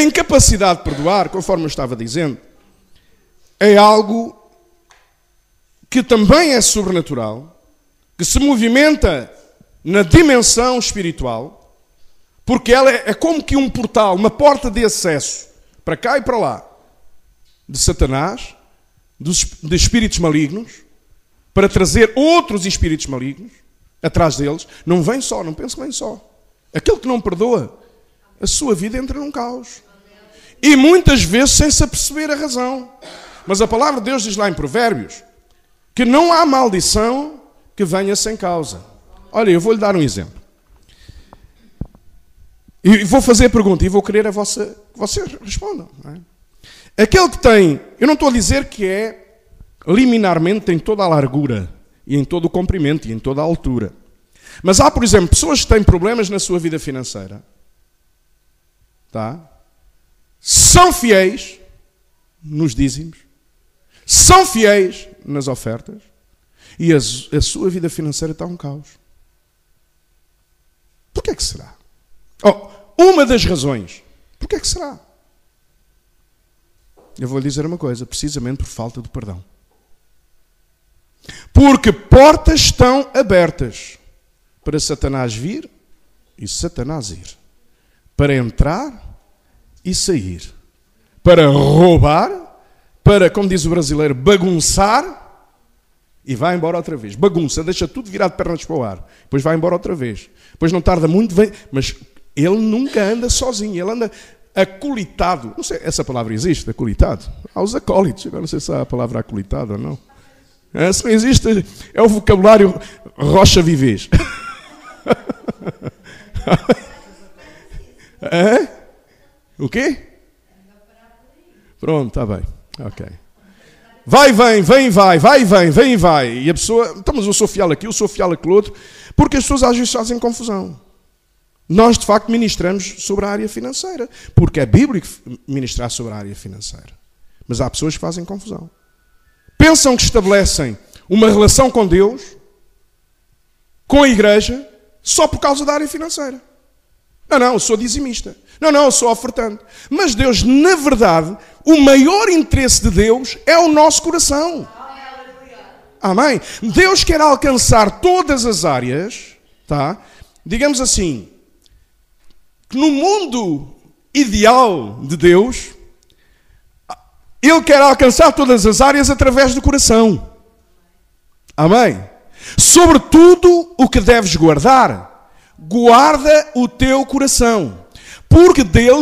A incapacidade de perdoar, conforme eu estava dizendo, é algo que também é sobrenatural, que se movimenta na dimensão espiritual, porque ela é como que um portal, uma porta de acesso para cá e para lá de Satanás, de espíritos malignos, para trazer outros espíritos malignos atrás deles. Não vem só, não pense que vem só. Aquele que não perdoa, a sua vida entra num caos. E muitas vezes sem se aperceber a razão. Mas a palavra de Deus diz lá em Provérbios que não há maldição que venha sem causa. Olha, eu vou lhe dar um exemplo. E vou fazer a pergunta e vou querer a vossa, que vocês respondam. É? Aquele que tem, eu não estou a dizer que é liminarmente em toda a largura e em todo o comprimento e em toda a altura. Mas há, por exemplo, pessoas que têm problemas na sua vida financeira. Tá? São fiéis nos dízimos. São fiéis nas ofertas. E a, a sua vida financeira está um caos. Por que é que será? Oh, uma das razões. Por que é que será? Eu vou lhe dizer uma coisa, precisamente por falta de perdão. Porque portas estão abertas para Satanás vir e Satanás ir. Para entrar e sair. Para roubar, para, como diz o brasileiro, bagunçar e vai embora outra vez. Bagunça, deixa tudo virado de pernas para o ar. Depois vai embora outra vez. Depois não tarda muito, vem. Mas ele nunca anda sozinho, ele anda acolitado. Não sei, essa palavra existe, acolitado? Há os acólitos, agora não sei se há a palavra acolitado ou não. Essa não existe, é o vocabulário rocha vivês. é? O quê? Pronto, está bem. Ok. Vai, vem, vem, vai, vai, vem, vem vai. E a pessoa, então, mas eu sou fiel aqui, eu sou fiel aquele outro, porque as pessoas às vezes fazem confusão. Nós, de facto, ministramos sobre a área financeira, porque é bíblico ministrar sobre a área financeira. Mas há pessoas que fazem confusão. Pensam que estabelecem uma relação com Deus, com a igreja, só por causa da área financeira. Não, não, eu sou dizimista. Não, não, eu sou ofertante. Mas Deus, na verdade, o maior interesse de Deus é o nosso coração. Amém? Deus quer alcançar todas as áreas, tá? Digamos assim, que no mundo ideal de Deus, Ele quer alcançar todas as áreas através do coração. Amém? Sobretudo o que deves guardar guarda o teu coração, porque dele